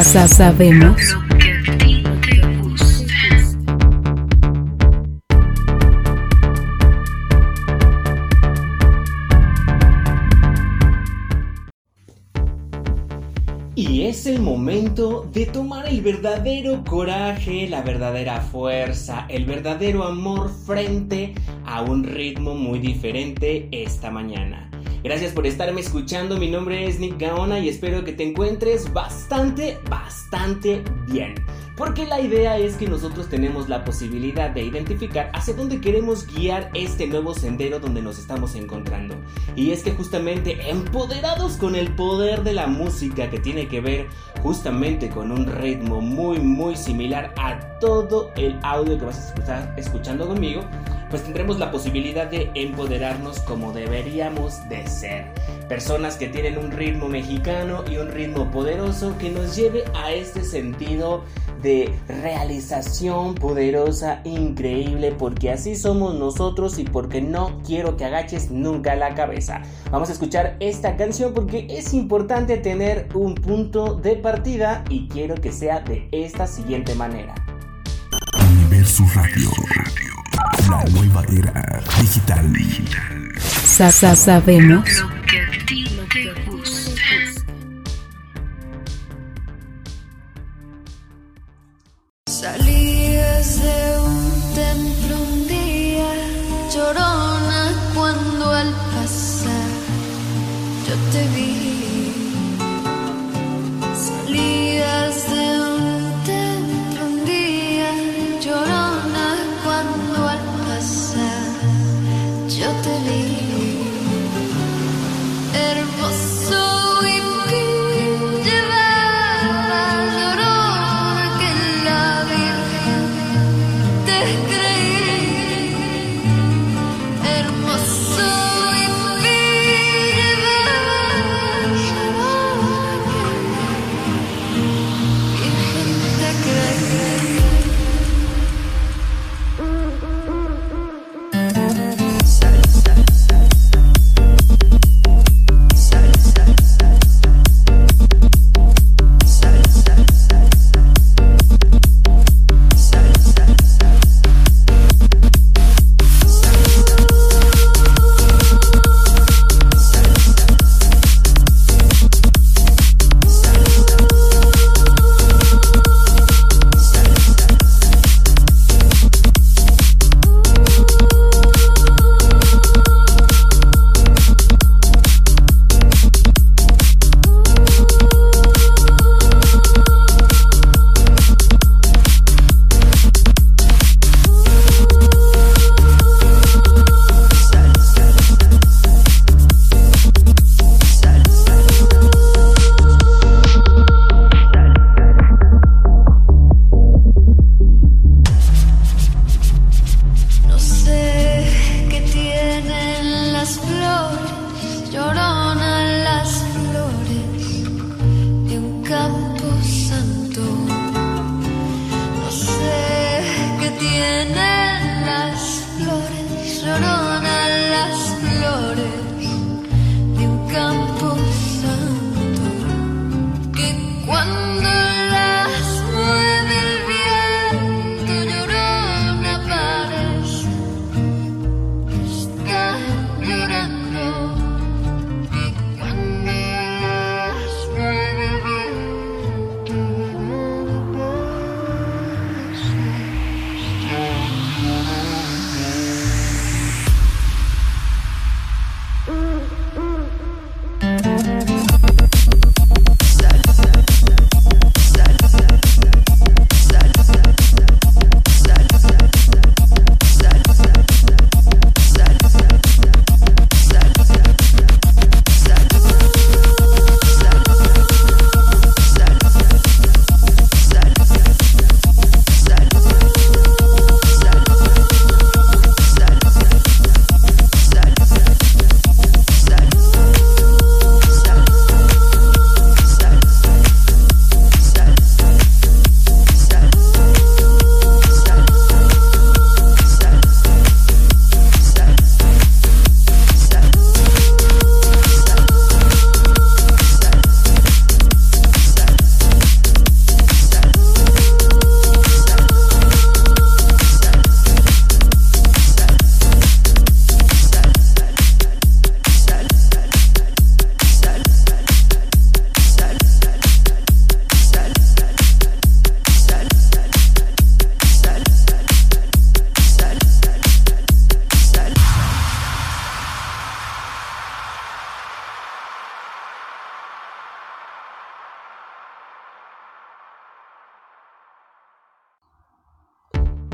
sabemos Y es el momento de tomar el verdadero coraje, la verdadera fuerza, el verdadero amor frente a un ritmo muy diferente esta mañana. Gracias por estarme escuchando, mi nombre es Nick Gaona y espero que te encuentres bastante, bastante bien. Porque la idea es que nosotros tenemos la posibilidad de identificar hacia dónde queremos guiar este nuevo sendero donde nos estamos encontrando. Y es que justamente empoderados con el poder de la música que tiene que ver justamente con un ritmo muy muy similar a todo el audio que vas a estar escuchando conmigo, pues tendremos la posibilidad de empoderarnos como deberíamos de ser. Personas que tienen un ritmo mexicano y un ritmo poderoso que nos lleve a este sentido de realización poderosa, increíble, porque así somos nosotros y porque no quiero que agaches nunca la cabeza. Vamos a escuchar esta canción porque es importante tener un punto de partida y quiero que sea de esta siguiente manera. La nueva era digital. Sa sabemos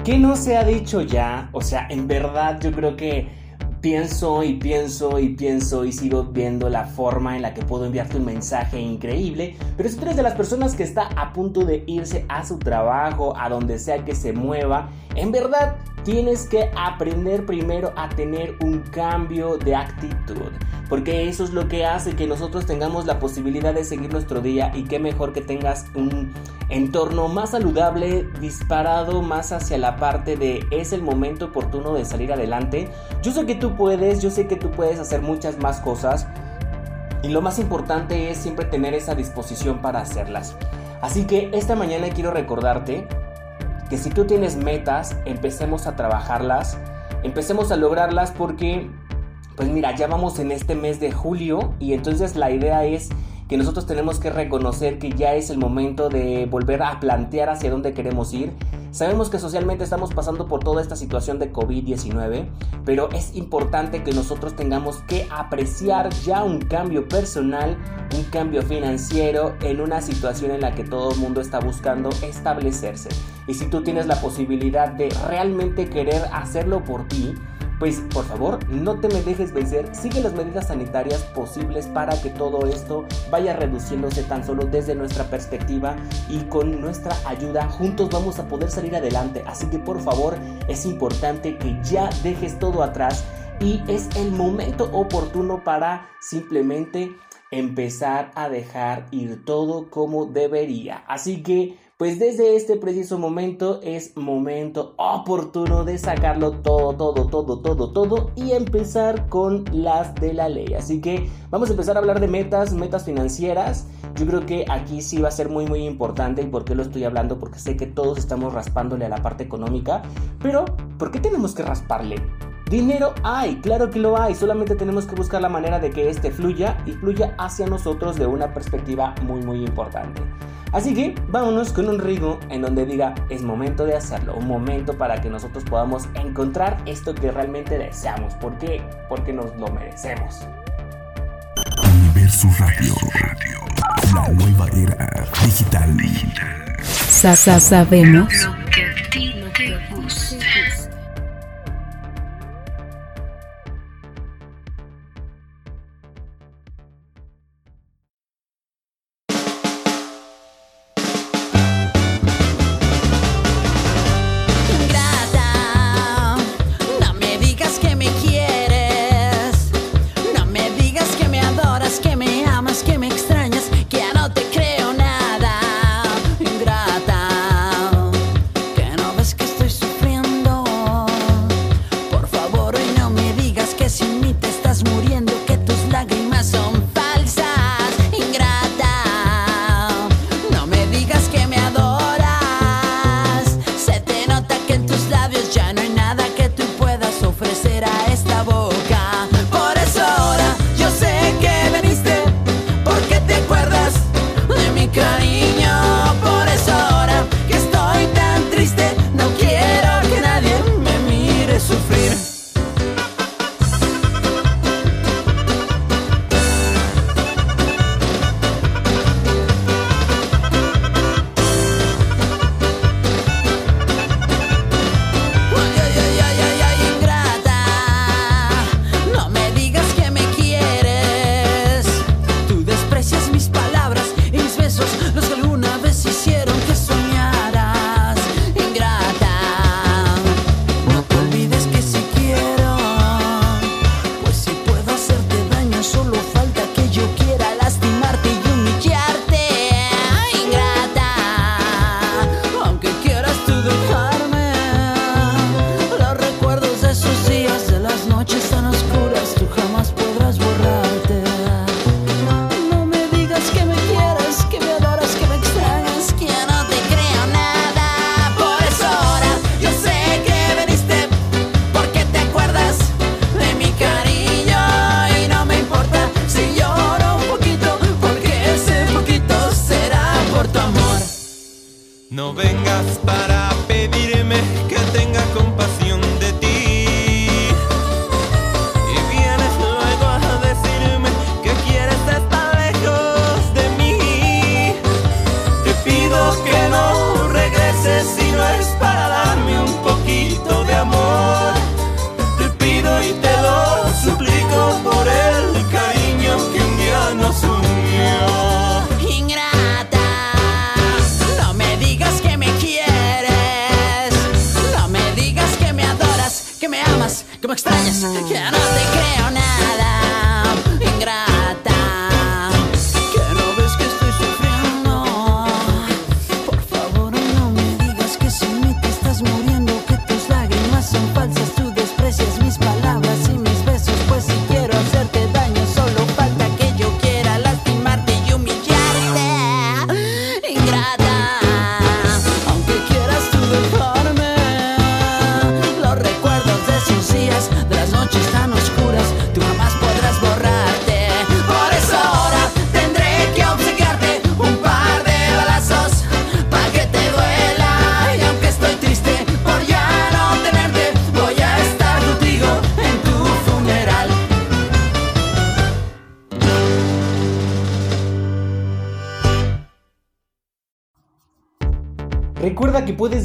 ¿Qué no se ha dicho ya? O sea, en verdad yo creo que pienso y pienso y pienso y sigo viendo la forma en la que puedo enviarte un mensaje increíble. Pero si tú eres de las personas que está a punto de irse a su trabajo, a donde sea que se mueva, en verdad tienes que aprender primero a tener un cambio de actitud. Porque eso es lo que hace que nosotros tengamos la posibilidad de seguir nuestro día y qué mejor que tengas un entorno más saludable, disparado más hacia la parte de es el momento oportuno de salir adelante. Yo sé que tú puedes, yo sé que tú puedes hacer muchas más cosas. Y lo más importante es siempre tener esa disposición para hacerlas. Así que esta mañana quiero recordarte que si tú tienes metas, empecemos a trabajarlas, empecemos a lograrlas porque, pues mira, ya vamos en este mes de julio y entonces la idea es que nosotros tenemos que reconocer que ya es el momento de volver a plantear hacia dónde queremos ir. Sabemos que socialmente estamos pasando por toda esta situación de COVID-19, pero es importante que nosotros tengamos que apreciar ya un cambio personal, un cambio financiero en una situación en la que todo el mundo está buscando establecerse. Y si tú tienes la posibilidad de realmente querer hacerlo por ti, pues por favor no te me dejes vencer, sigue las medidas sanitarias posibles para que todo esto vaya reduciéndose tan solo desde nuestra perspectiva y con nuestra ayuda juntos vamos a poder salir adelante. Así que por favor es importante que ya dejes todo atrás y es el momento oportuno para simplemente empezar a dejar ir todo como debería. Así que pues desde este preciso momento es momento oportuno de sacarlo todo, todo, todo, todo, todo y empezar con las de la ley. Así que vamos a empezar a hablar de metas, metas financieras. Yo creo que aquí sí va a ser muy, muy importante. ¿Y por qué lo estoy hablando? Porque sé que todos estamos raspándole a la parte económica. Pero, ¿por qué tenemos que rasparle? Dinero hay, claro que lo hay, solamente tenemos que buscar la manera de que este fluya y fluya hacia nosotros de una perspectiva muy muy importante. Así que vámonos con un ritmo en donde diga es momento de hacerlo, un momento para que nosotros podamos encontrar esto que realmente deseamos. ¿Por qué? Porque nos lo merecemos. Universo Radio. La nueva era digital. Sa- sa- sabemos. Lo que a ti te gusta.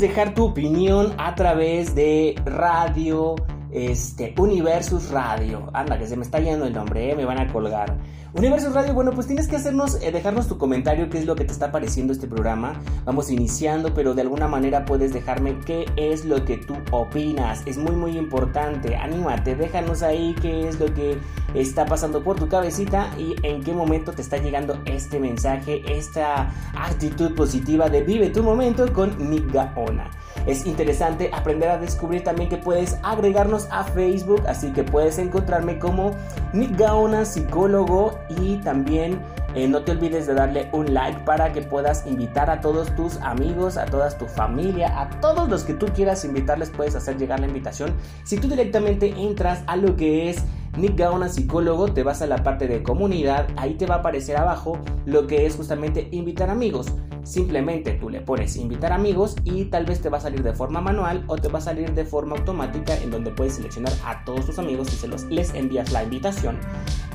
Dejar tu opinión a través de radio, este, Universus Radio. Anda, que se me está yendo el nombre, ¿eh? me van a colgar. Universus Radio, bueno, pues tienes que hacernos, eh, dejarnos tu comentario, qué es lo que te está pareciendo este programa. Vamos iniciando, pero de alguna manera puedes dejarme qué es lo que tú opinas. Es muy, muy importante. Anímate, déjanos ahí qué es lo que está pasando por tu cabecita y en qué momento te está llegando este mensaje, esta actitud positiva de vive tu momento con Nick Gaona. Es interesante aprender a descubrir también que puedes agregarnos a Facebook, así que puedes encontrarme como Nick Gaona, psicólogo y también eh, no te olvides de darle un like para que puedas invitar a todos tus amigos, a toda tu familia, a todos los que tú quieras invitarles, puedes hacer llegar la invitación. Si tú directamente entras a lo que es Nick Gaona psicólogo, te vas a la parte de comunidad, ahí te va a aparecer abajo lo que es justamente invitar amigos. Simplemente tú le pones invitar amigos y tal vez te va a salir de forma manual o te va a salir de forma automática en donde puedes seleccionar a todos tus amigos y se los les envías la invitación.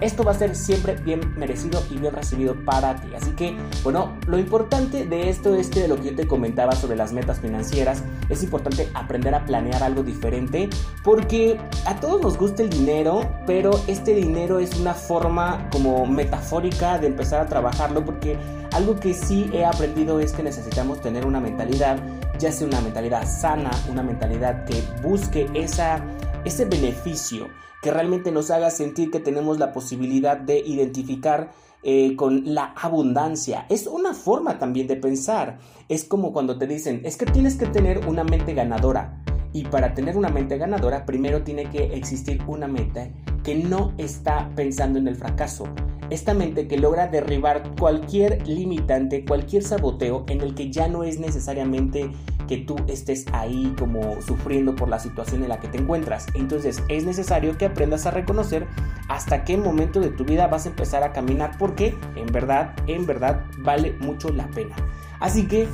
Esto va a ser siempre bien merecido y bien recibido para ti. Así que, bueno, lo importante de esto es que de lo que yo te comentaba sobre las metas financieras, es importante aprender a planear algo diferente porque a todos nos gusta el dinero, pero este dinero es una forma como metafórica de empezar a trabajarlo porque algo que sí he aprendido es que necesitamos tener una mentalidad, ya sea una mentalidad sana, una mentalidad que busque esa, ese beneficio, que realmente nos haga sentir que tenemos la posibilidad de identificar eh, con la abundancia. Es una forma también de pensar. Es como cuando te dicen, es que tienes que tener una mente ganadora. Y para tener una mente ganadora, primero tiene que existir una mente que no está pensando en el fracaso. Esta mente que logra derribar cualquier limitante, cualquier saboteo en el que ya no es necesariamente que tú estés ahí como sufriendo por la situación en la que te encuentras. Entonces es necesario que aprendas a reconocer hasta qué momento de tu vida vas a empezar a caminar porque en verdad, en verdad vale mucho la pena. Así que,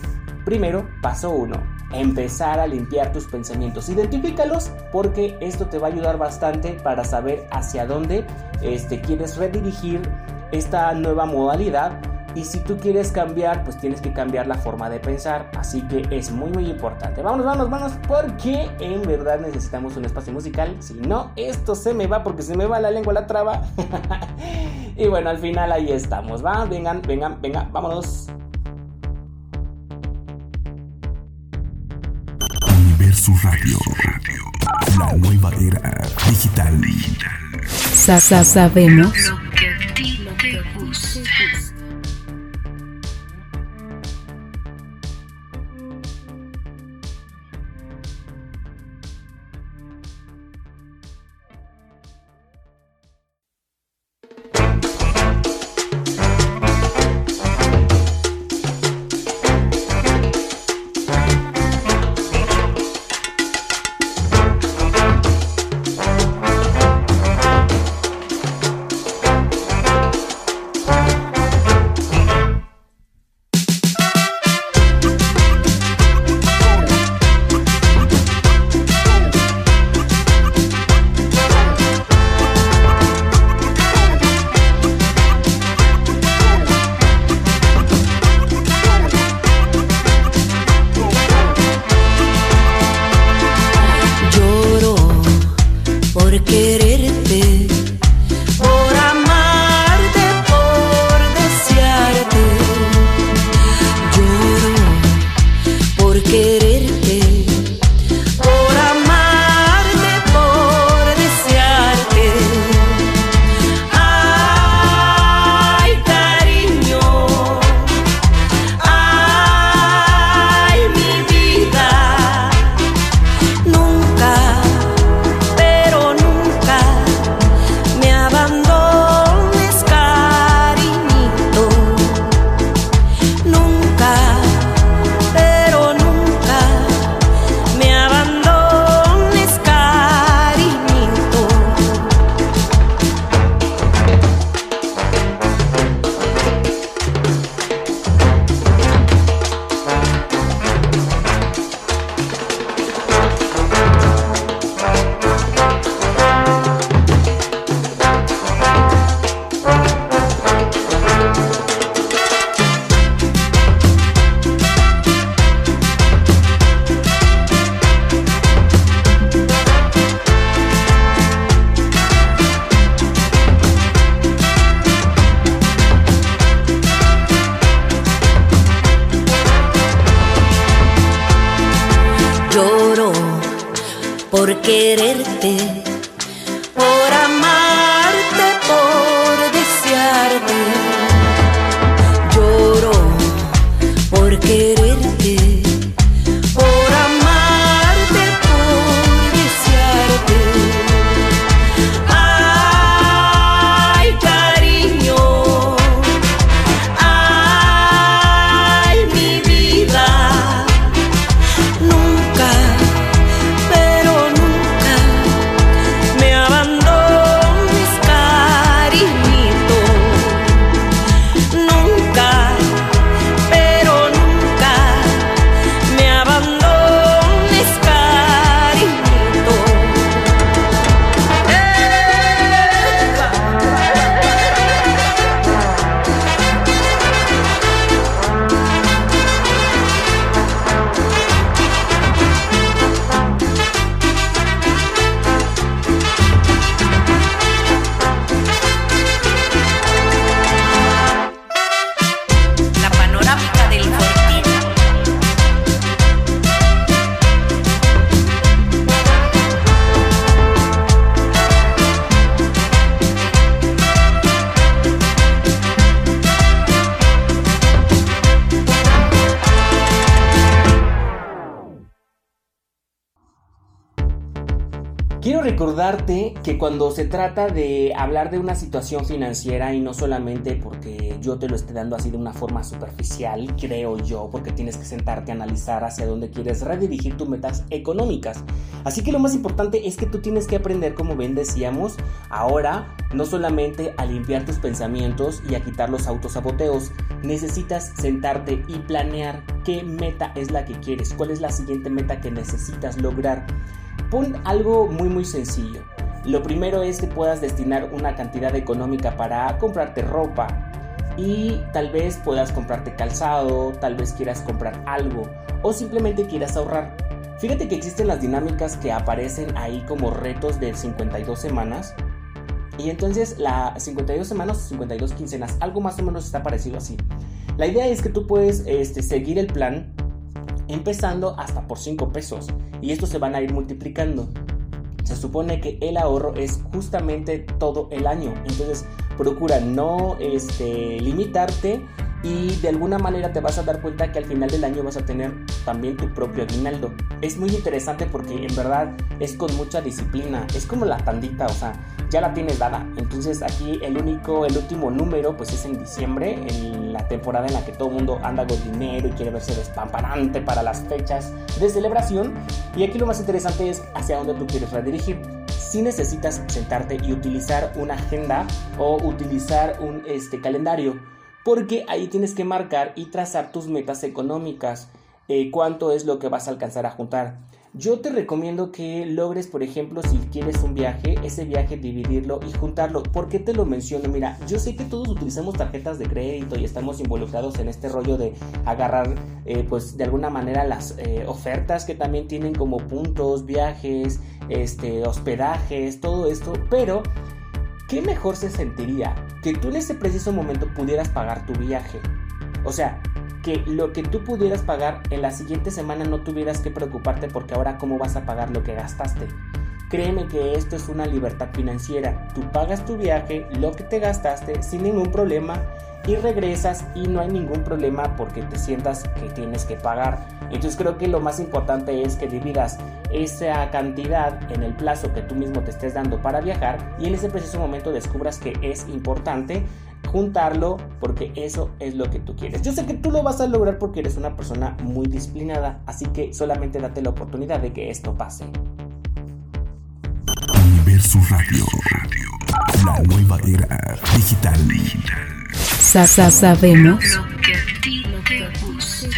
primero, paso uno, empezar a limpiar tus pensamientos. Identifícalos porque esto te va a ayudar bastante para saber hacia dónde este, quieres redirigir esta nueva modalidad. Y si tú quieres cambiar, pues tienes que cambiar la forma de pensar. Así que es muy, muy importante. Vámonos, vámonos, vámonos, porque en verdad necesitamos un espacio musical. Si no, esto se me va porque se me va la lengua, la traba. y bueno, al final ahí estamos. Va, vengan, vengan, vengan, vámonos. Universo Radio. La nueva era digital. Sa- sa- sabemos. Lo que a ti te gusta. Recordarte que cuando se trata de hablar de una situación financiera y no solamente porque yo te lo esté dando así de una forma superficial, creo yo, porque tienes que sentarte a analizar hacia dónde quieres redirigir tus metas económicas. Así que lo más importante es que tú tienes que aprender, como bien decíamos, ahora no solamente a limpiar tus pensamientos y a quitar los autosaboteos, necesitas sentarte y planear qué meta es la que quieres, cuál es la siguiente meta que necesitas lograr. Pon algo muy muy sencillo. Lo primero es que puedas destinar una cantidad económica para comprarte ropa y tal vez puedas comprarte calzado, tal vez quieras comprar algo o simplemente quieras ahorrar. Fíjate que existen las dinámicas que aparecen ahí como retos de 52 semanas. Y entonces la 52 semanas o 52 quincenas, algo más o menos está parecido así. La idea es que tú puedes este, seguir el plan empezando hasta por 5 pesos y estos se van a ir multiplicando. Se supone que el ahorro es justamente todo el año, entonces procura no este, limitarte y de alguna manera te vas a dar cuenta que al final del año vas a tener también tu propio aguinaldo. Es muy interesante porque en verdad es con mucha disciplina, es como la tandita, o sea, ya la tienes dada. Entonces aquí el único, el último número pues es en diciembre, en la temporada en la que todo el mundo anda con dinero y quiere verse despamparante para las fechas de celebración. Y aquí lo más interesante es hacia dónde tú quieres redirigir. Si necesitas sentarte y utilizar una agenda o utilizar un este, calendario, porque ahí tienes que marcar y trazar tus metas económicas, eh, cuánto es lo que vas a alcanzar a juntar. Yo te recomiendo que logres, por ejemplo, si quieres un viaje, ese viaje dividirlo y juntarlo. ¿Por qué te lo menciono? Mira, yo sé que todos utilizamos tarjetas de crédito y estamos involucrados en este rollo de agarrar, eh, pues de alguna manera las eh, ofertas que también tienen como puntos, viajes, este, hospedajes, todo esto. Pero, ¿qué mejor se sentiría que tú en ese preciso momento pudieras pagar tu viaje? O sea, que lo que tú pudieras pagar en la siguiente semana no tuvieras que preocuparte porque ahora cómo vas a pagar lo que gastaste. Créeme que esto es una libertad financiera. Tú pagas tu viaje, lo que te gastaste sin ningún problema y regresas y no hay ningún problema porque te sientas que tienes que pagar. Entonces creo que lo más importante es que dividas esa cantidad en el plazo que tú mismo te estés dando para viajar y en ese preciso momento descubras que es importante juntarlo porque eso es lo que tú quieres. Yo sé que tú lo vas a lograr porque eres una persona muy disciplinada, así que solamente date la oportunidad de que esto pase. Universo Radio. La nueva era digital. Sa- sa- sabemos. Lo que a ti te gusta.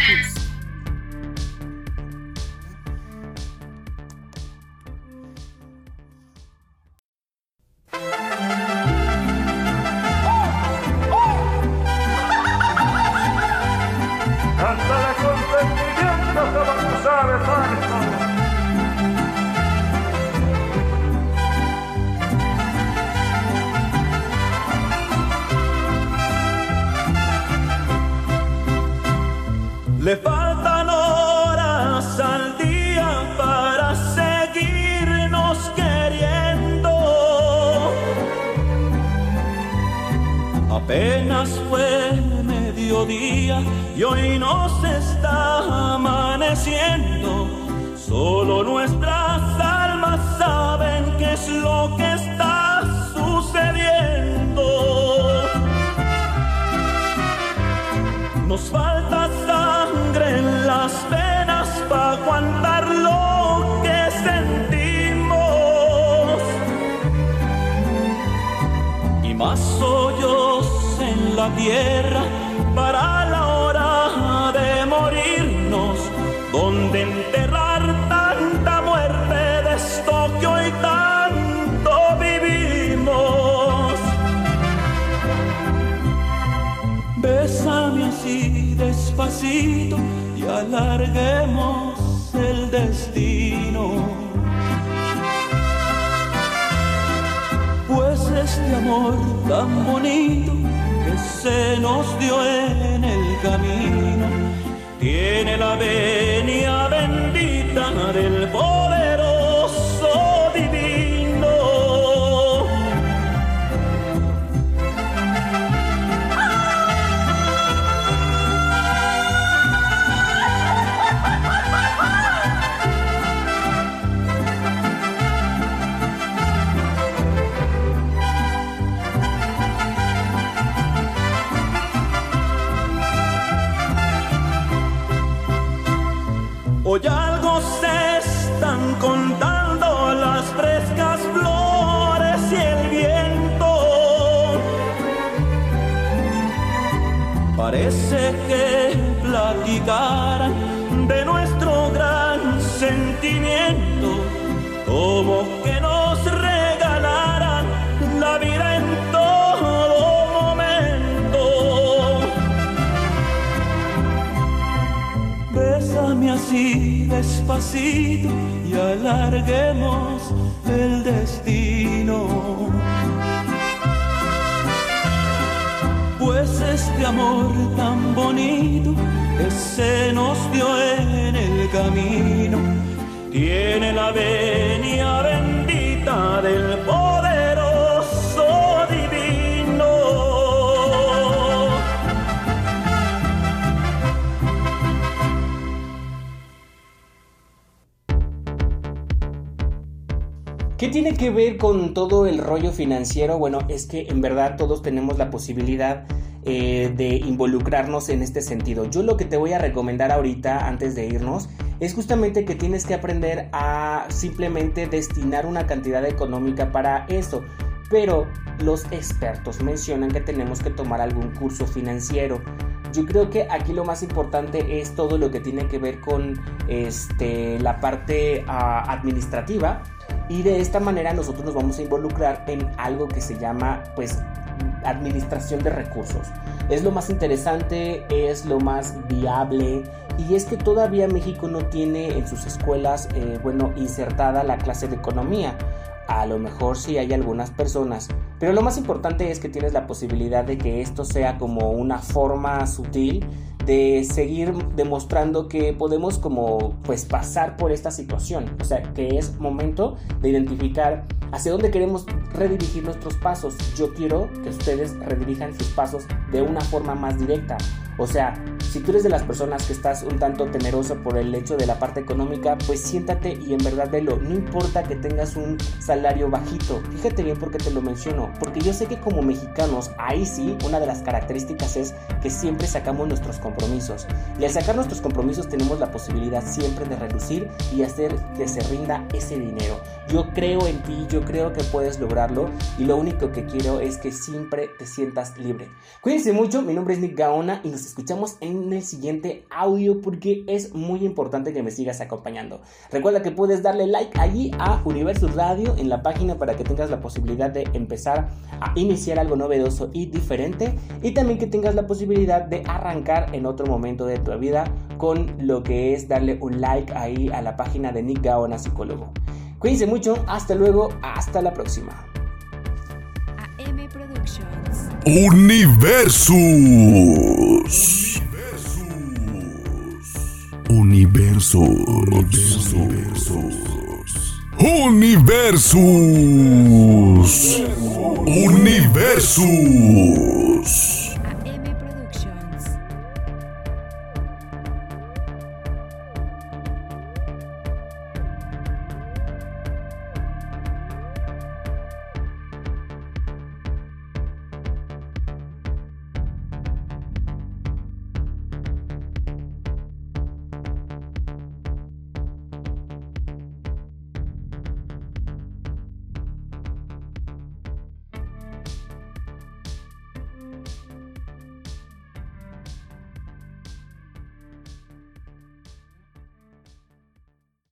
Tierra para la hora de morirnos. Donde enterrar tanta muerte de esto que hoy tanto vivimos. Bésame así despacito y alarguemos el destino. Pues este amor tan bonito se nos dio en el camino tiene la venia alarguemos el destino. Pues este amor tan bonito que se nos dio en el camino tiene la venia bendita del poderoso ¿Qué tiene que ver con todo el rollo financiero? Bueno, es que en verdad todos tenemos la posibilidad eh, de involucrarnos en este sentido. Yo lo que te voy a recomendar ahorita, antes de irnos, es justamente que tienes que aprender a simplemente destinar una cantidad económica para eso. Pero los expertos mencionan que tenemos que tomar algún curso financiero. Yo creo que aquí lo más importante es todo lo que tiene que ver con este, la parte ah, administrativa y de esta manera nosotros nos vamos a involucrar en algo que se llama pues administración de recursos. Es lo más interesante, es lo más viable y es que todavía México no tiene en sus escuelas, eh, bueno, insertada la clase de economía. A lo mejor sí hay algunas personas, pero lo más importante es que tienes la posibilidad de que esto sea como una forma sutil de seguir demostrando que podemos como pues pasar por esta situación, o sea, que es momento de identificar hacia dónde queremos redirigir nuestros pasos. Yo quiero que ustedes redirijan sus pasos de una forma más directa. O sea, si tú eres de las personas que estás un tanto temeroso por el hecho de la parte económica, pues siéntate y en verdad velo. No importa que tengas un salario bajito. Fíjate bien por qué te lo menciono. Porque yo sé que como mexicanos, ahí sí, una de las características es que siempre sacamos nuestros compromisos. Y al sacar nuestros compromisos tenemos la posibilidad siempre de reducir y hacer que se rinda ese dinero. Yo creo en ti, yo creo que puedes lograrlo y lo único que quiero es que siempre te sientas libre. Cuídense mucho, mi nombre es Nick Gaona y nos escuchamos en el siguiente audio porque es muy importante que me sigas acompañando. Recuerda que puedes darle like allí a Universo Radio en la página para que tengas la posibilidad de empezar a iniciar algo novedoso y diferente y también que tengas la posibilidad de arrancar en otro momento de tu vida con lo que es darle un like ahí a la página de Nick Gaona Psicólogo. Cuídense mucho, hasta luego, hasta la próxima. AM Productions. Universus. Universos. Universos. Universos.